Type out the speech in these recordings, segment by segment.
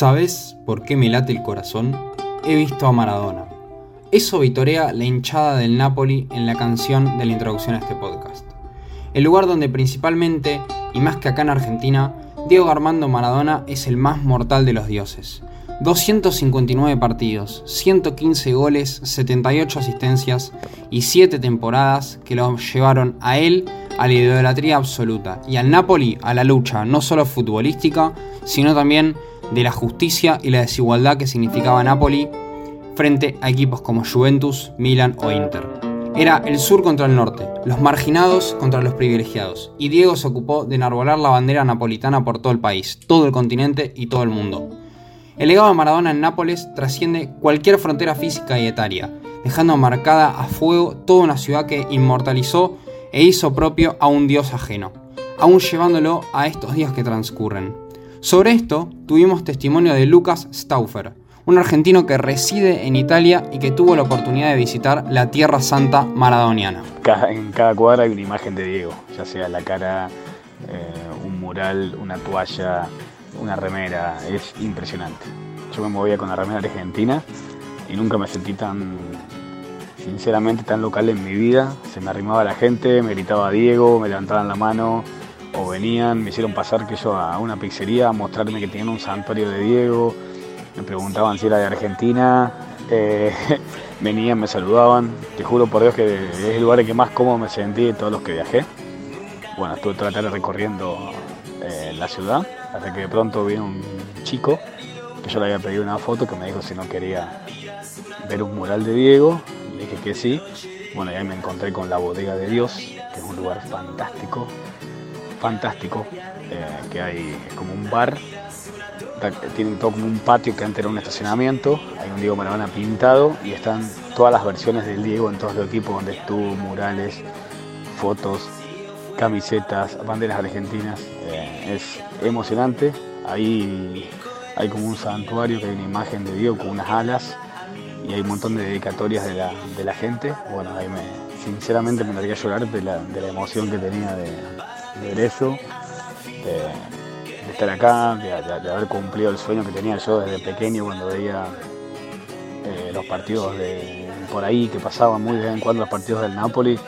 ¿Sabes por qué me late el corazón? He visto a Maradona. Eso vitorea la hinchada del Napoli en la canción de la introducción a este podcast. El lugar donde principalmente, y más que acá en Argentina, Diego Armando Maradona es el más mortal de los dioses. 259 partidos, 115 goles, 78 asistencias y 7 temporadas que lo llevaron a él a la idolatría absoluta y al Napoli a la lucha no solo futbolística, sino también de la justicia y la desigualdad que significaba Napoli frente a equipos como Juventus, Milan o Inter. Era el sur contra el norte, los marginados contra los privilegiados, y Diego se ocupó de enarbolar la bandera napolitana por todo el país, todo el continente y todo el mundo. El legado de Maradona en Nápoles trasciende cualquier frontera física y etaria, dejando marcada a fuego toda una ciudad que inmortalizó e hizo propio a un dios ajeno, aún llevándolo a estos días que transcurren. Sobre esto tuvimos testimonio de Lucas Stauffer, un argentino que reside en Italia y que tuvo la oportunidad de visitar la Tierra Santa maradoniana. En cada cuadra hay una imagen de Diego, ya sea la cara, eh, un mural, una toalla, una remera, es impresionante. Yo me movía con la remera argentina y nunca me sentí tan, sinceramente, tan local en mi vida. Se me arrimaba la gente, me gritaba Diego, me levantaban la mano, o venían, me hicieron pasar que yo a una pizzería a mostrarme que tenían un santuario de Diego, me preguntaban si era de Argentina, eh, venían, me saludaban, te juro por Dios que es el lugar en que más cómodo me sentí de todos los que viajé. Bueno, estuve toda la tarde recorriendo eh, la ciudad, hasta que de pronto vino un chico que yo le había pedido una foto que me dijo si no quería ver un mural de Diego, le dije que sí. Bueno, y ahí me encontré con la bodega de Dios, que es un lugar fantástico, fantástico, eh, que hay como un bar, tienen todo como un patio que antes era un estacionamiento, hay un Diego Maradona pintado y están todas las versiones del Diego en todos los equipos donde estuvo, murales, fotos, camisetas, banderas argentinas, eh, es emocionante, ahí hay como un santuario que hay una imagen de Diego con unas alas y hay un montón de dedicatorias de la, gente, bueno, ahí me, sinceramente me daría llorar de la, de la emoción que tenía de, de ver eso, de, estar acá, de, haber cumplido el sueño que tenía yo desde pequeño cuando veía eh, los partidos de por ahí que pasaban muy de vez en cuando los partidos del Napoli.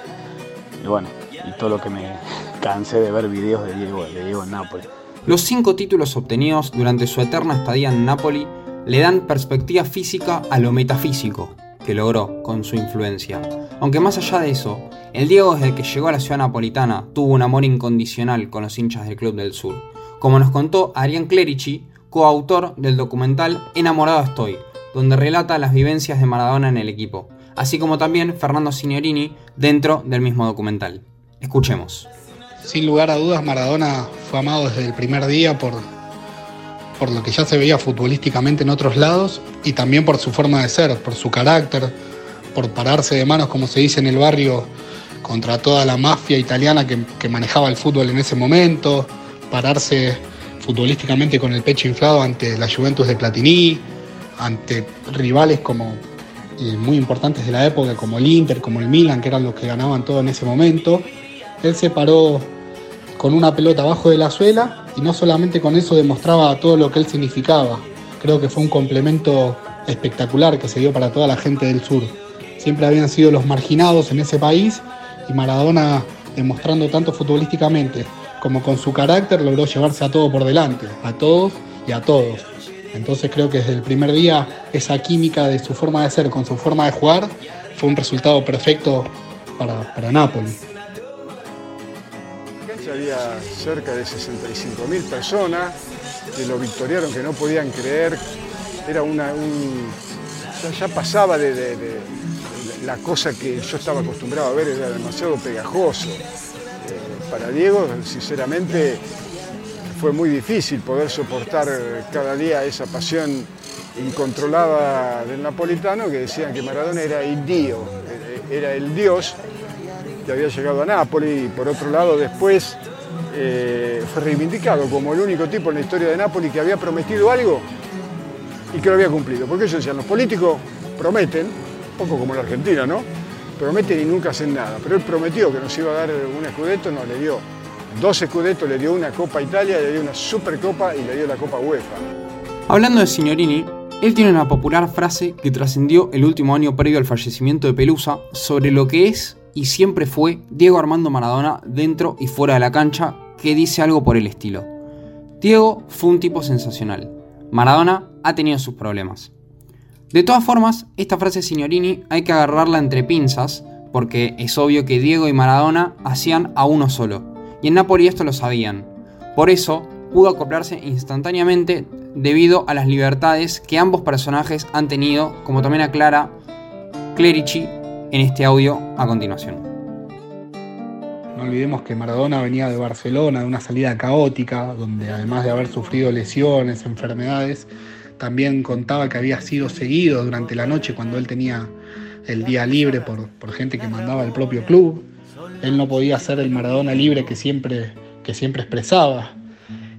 Y bueno, y todo lo que me cansé de ver videos de Diego, de Diego Napoli. Los cinco títulos obtenidos durante su eterna estadía en Napoli le dan perspectiva física a lo metafísico que logró con su influencia. Aunque más allá de eso, el Diego desde que llegó a la ciudad napolitana tuvo un amor incondicional con los hinchas del Club del Sur, como nos contó Arián Clerici, coautor del documental Enamorado estoy, donde relata las vivencias de Maradona en el equipo, así como también Fernando Signorini dentro del mismo documental. Escuchemos. Sin lugar a dudas, Maradona fue amado desde el primer día por, por lo que ya se veía futbolísticamente en otros lados y también por su forma de ser, por su carácter, por pararse de manos, como se dice en el barrio, contra toda la mafia italiana que, manejaba el fútbol en ese momento, pararse futbolísticamente con el pecho inflado ante la Juventus de Platini, ante rivales como eh, muy importantes de la época, como el Inter, como el Milan, que eran los que ganaban todo en ese momento. Él se paró con una pelota abajo de la suela y no solamente con eso demostraba todo lo que él significaba. Creo que fue un complemento espectacular que se dio para toda la gente del sur. Siempre habían sido los marginados en ese país y Maradona, demostrando tanto futbolísticamente como con su carácter, logró llevarse a todo por delante, a todos y a todos. Entonces creo que desde el primer día esa química de su forma de ser con su forma de jugar fue un resultado perfecto para, para Nápoles. había cerca de 65 mil personas que lo victoriaron, que no podían creer. Era una, un, ya, pasaba de, la cosa que yo estaba acostumbrado a ver, era demasiado pegajoso. Eh, para Diego, sinceramente, fue muy difícil poder soportar cada día esa pasión incontrolada del napolitano que decían que Maradona era el Dio, era el dios que había llegado a Nápoles y por otro lado después eh, fue reivindicado como el único tipo en la historia de Nápoles que había prometido algo y que lo había cumplido. Porque ellos decían, los políticos prometen, poco como la Argentina, ¿no? Prometen y nunca hacen nada. Pero él prometió que nos iba a dar un escudeto, no, le dio dos escudetos, le dio una Copa Italia, le dio una Supercopa y le dio la Copa UEFA. Hablando de Signorini, él tiene una popular frase que trascendió el último año previo al fallecimiento de Pelusa sobre lo que es y siempre fue Diego Armando Maradona dentro y fuera de la cancha, que dice algo por el estilo. Diego fue un tipo sensacional. Maradona ha tenido sus problemas. De todas formas, esta frase signorini hay que agarrarla entre pinzas, porque es obvio que Diego y Maradona hacían a uno solo, y en Napoli esto lo sabían. Por eso, pudo acoplarse instantáneamente debido a las libertades que ambos personajes han tenido, como también aclara Clerici en este audio a continuación. No olvidemos que Maradona venía de Barcelona, de una salida caótica, donde además de haber sufrido lesiones, enfermedades, también contaba que había sido seguido durante la noche cuando él tenía el día libre por, por gente que mandaba el propio club. Él no podía ser el Maradona libre que siempre, que siempre expresaba.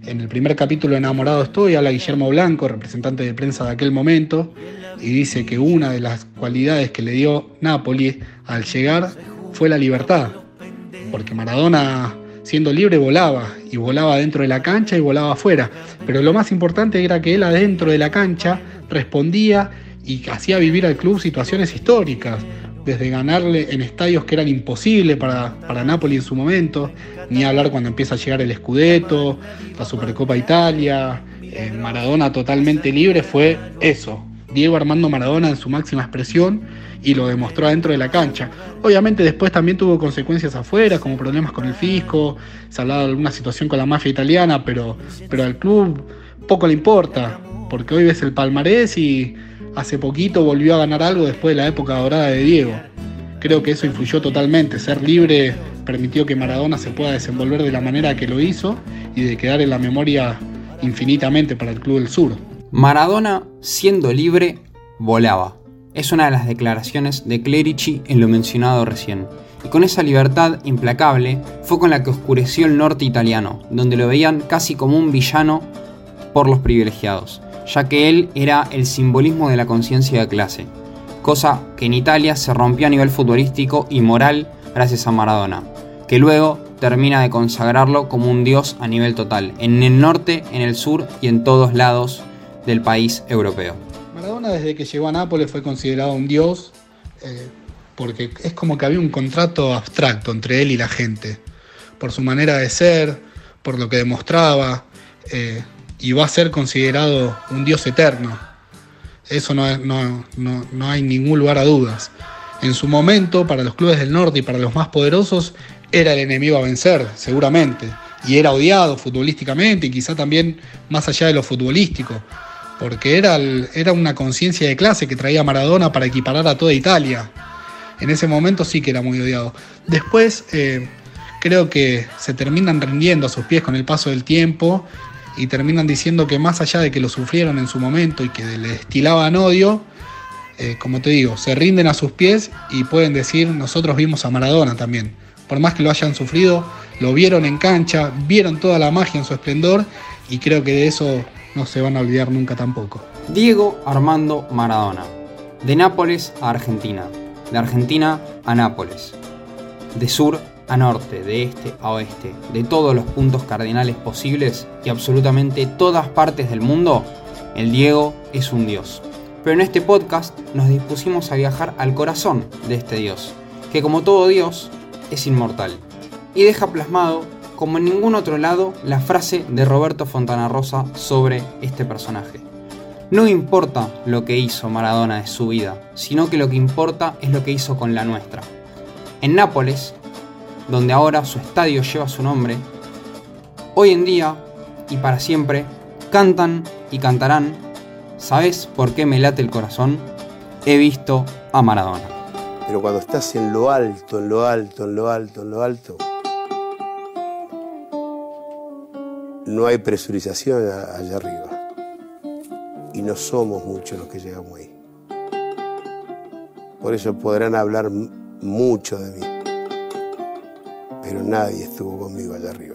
En el primer capítulo Enamorado estoy habla Guillermo Blanco, representante de prensa de aquel momento, y dice que una de las cualidades que le dio Napoli al llegar fue la libertad, porque Maradona siendo libre volaba, y volaba dentro de la cancha y volaba afuera, pero lo más importante era que él adentro de la cancha respondía y hacía vivir al club situaciones históricas, desde ganarle en estadios que eran imposibles para, para Napoli en su momento, ni hablar cuando empieza a llegar el Scudetto, la Supercopa Italia, eh, Maradona totalmente libre, fue eso, Diego Armando Maradona en su máxima expresión y lo demostró adentro de la cancha. Obviamente después también tuvo consecuencias afuera, como problemas con el fisco, se hablaba de alguna situación con la mafia italiana, pero, pero al club poco le importa, porque hoy ves el palmarés y hace poquito volvió a ganar algo después de la época dorada de Diego. Creo que eso influyó totalmente, ser libre permitió que Maradona se pueda desenvolver de la manera que lo hizo y de quedar en la memoria infinitamente para el Club del Sur. Maradona, siendo libre, volaba. Es una de las declaraciones de Clerici en lo mencionado recién. Y con esa libertad implacable fue con la que oscureció el norte italiano, donde lo veían casi como un villano por los privilegiados, ya que él era el simbolismo de la conciencia de clase, cosa que en Italia se rompió a nivel futbolístico y moral gracias a Maradona, que luego termina de consagrarlo como un dios a nivel total, en el norte, en el sur y en todos lados del país europeo. Desde que llegó a Nápoles fue considerado un dios eh, porque es como que había un contrato abstracto entre él y la gente, por su manera de ser, por lo que demostraba, eh, y va a ser considerado un dios eterno. Eso no, no, no hay ningún lugar a dudas. En su momento, para los clubes del norte y para los más poderosos, era el enemigo a vencer, seguramente. Y era odiado futbolísticamente y quizá también más allá de lo futbolístico porque era, era una conciencia de clase que traía Maradona para equiparar a toda Italia. En ese momento sí que era muy odiado. Después eh, creo que se terminan rindiendo a sus pies con el paso del tiempo y terminan diciendo que más allá de que lo sufrieron en su momento y que le destilaban odio, eh, como te digo, se rinden a sus pies y pueden decir nosotros vimos a Maradona también. Por más que lo hayan sufrido, lo vieron en cancha, vieron toda la magia en su esplendor y creo que de eso no se van a olvidar nunca tampoco. Diego Armando Maradona. De Nápoles a Argentina. De Argentina a Nápoles. De sur a norte, de este a oeste, de todos los puntos cardinales posibles y absolutamente todas partes del mundo, el Diego es un dios. Pero en este podcast nos dispusimos a viajar al corazón de este dios, que como todo dios es inmortal y deja plasmado como en ningún otro lado, la frase de Roberto Fontana Rosa sobre este personaje. No importa lo que hizo Maradona de su vida, sino que lo que importa es lo que hizo con la nuestra. En Nápoles, donde ahora su estadio lleva su nombre, hoy en día y para siempre cantan y cantarán ¿Sabes por qué me late el corazón? He visto a Maradona. Pero cuando estás en lo alto, en lo alto, en lo alto, en lo alto, no hay presurización allá arriba. Y no somos muchos los que llegamos ahí. Por eso podrán hablar mucho de mí. Pero nadie estuvo conmigo allá arriba.